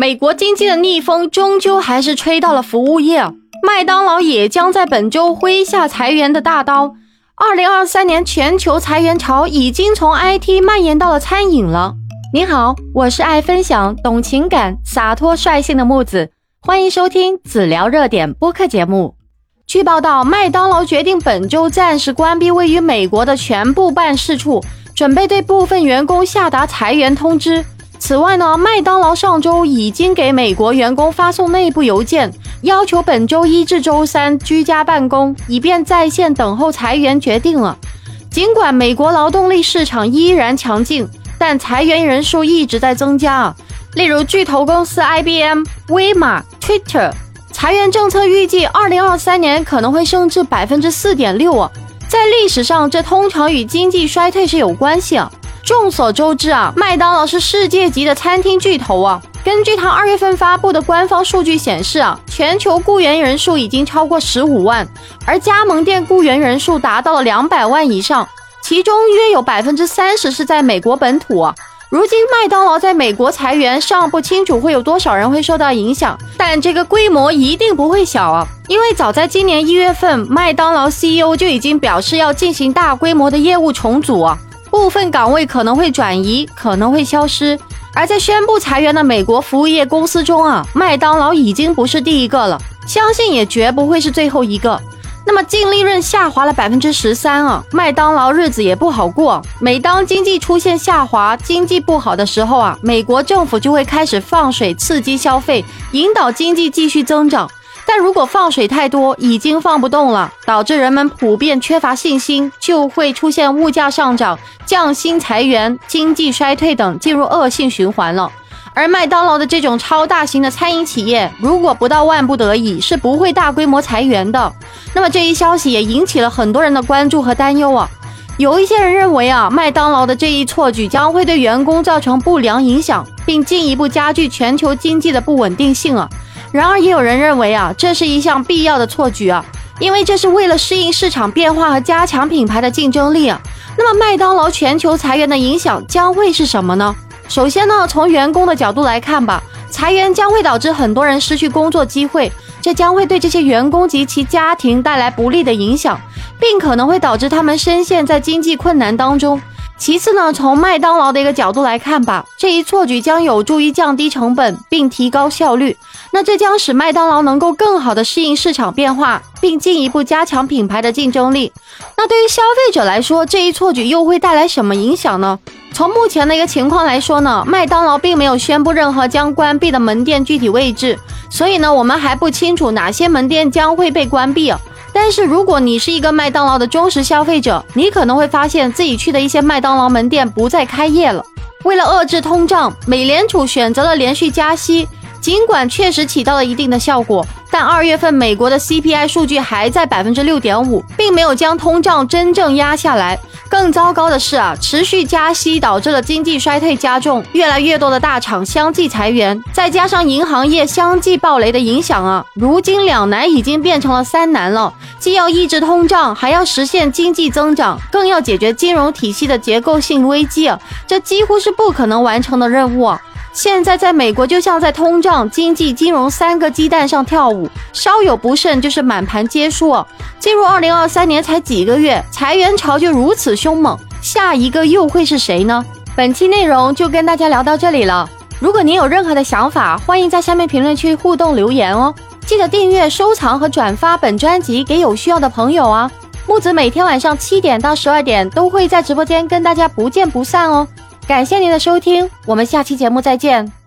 美国经济的逆风终究还是吹到了服务业，麦当劳也将在本周挥下裁员的大刀。二零二三年全球裁员潮已经从 IT 蔓延到了餐饮了。您好，我是爱分享、懂情感、洒脱率性的木子，欢迎收听子聊热点播客节目。据报道，麦当劳决定本周暂时关闭位于美国的全部办事处，准备对部分员工下达裁员通知。此外呢，麦当劳上周已经给美国员工发送内部邮件，要求本周一至周三居家办公，以便在线等候裁员决定了。尽管美国劳动力市场依然强劲，但裁员人数一直在增加啊。例如，巨头公司 IBM、威马、Twitter。裁员政策预计，二零二三年可能会升至百分之四点六啊！在历史上，这通常与经济衰退是有关系啊。众所周知啊，麦当劳是世界级的餐厅巨头啊。根据他二月份发布的官方数据显示啊，全球雇员人数已经超过十五万，而加盟店雇员人数达到了两百万以上，其中约有百分之三十是在美国本土啊。如今麦当劳在美国裁员尚不清楚会有多少人会受到影响，但这个规模一定不会小啊！因为早在今年一月份，麦当劳 CEO 就已经表示要进行大规模的业务重组啊，部分岗位可能会转移，可能会消失。而在宣布裁员的美国服务业公司中啊，麦当劳已经不是第一个了，相信也绝不会是最后一个。那么净利润下滑了百分之十三啊，麦当劳日子也不好过。每当经济出现下滑、经济不好的时候啊，美国政府就会开始放水刺激消费，引导经济继续增长。但如果放水太多，已经放不动了，导致人们普遍缺乏信心，就会出现物价上涨、降薪裁员、经济衰退等，进入恶性循环了。而麦当劳的这种超大型的餐饮企业，如果不到万不得已，是不会大规模裁员的。那么这一消息也引起了很多人的关注和担忧啊。有一些人认为啊，麦当劳的这一错举将会对员工造成不良影响，并进一步加剧全球经济的不稳定性啊。然而也有人认为啊，这是一项必要的错举啊，因为这是为了适应市场变化和加强品牌的竞争力啊。那么麦当劳全球裁员的影响将会是什么呢？首先呢，从员工的角度来看吧，裁员将会导致很多人失去工作机会，这将会对这些员工及其家庭带来不利的影响，并可能会导致他们深陷在经济困难当中。其次呢，从麦当劳的一个角度来看吧，这一错举将有助于降低成本并提高效率，那这将使麦当劳能够更好的适应市场变化，并进一步加强品牌的竞争力。那对于消费者来说，这一错举又会带来什么影响呢？从目前的一个情况来说呢，麦当劳并没有宣布任何将关闭的门店具体位置，所以呢，我们还不清楚哪些门店将会被关闭。但是如果你是一个麦当劳的忠实消费者，你可能会发现自己去的一些麦当劳门店不再开业了。为了遏制通胀，美联储选择了连续加息。尽管确实起到了一定的效果，但二月份美国的 CPI 数据还在百分之六点五，并没有将通胀真正压下来。更糟糕的是啊，持续加息导致了经济衰退加重，越来越多的大厂相继裁员，再加上银行业相继暴雷的影响啊，如今两难已经变成了三难了：既要抑制通胀，还要实现经济增长，更要解决金融体系的结构性危机啊，这几乎是不可能完成的任务啊。现在在美国，就像在通胀、经济、金融三个鸡蛋上跳舞，稍有不慎就是满盘皆输。进入二零二三年才几个月，裁员潮就如此凶猛，下一个又会是谁呢？本期内容就跟大家聊到这里了。如果您有任何的想法，欢迎在下面评论区互动留言哦。记得订阅、收藏和转发本专辑给有需要的朋友啊。木子每天晚上七点到十二点都会在直播间跟大家不见不散哦。感谢您的收听，我们下期节目再见。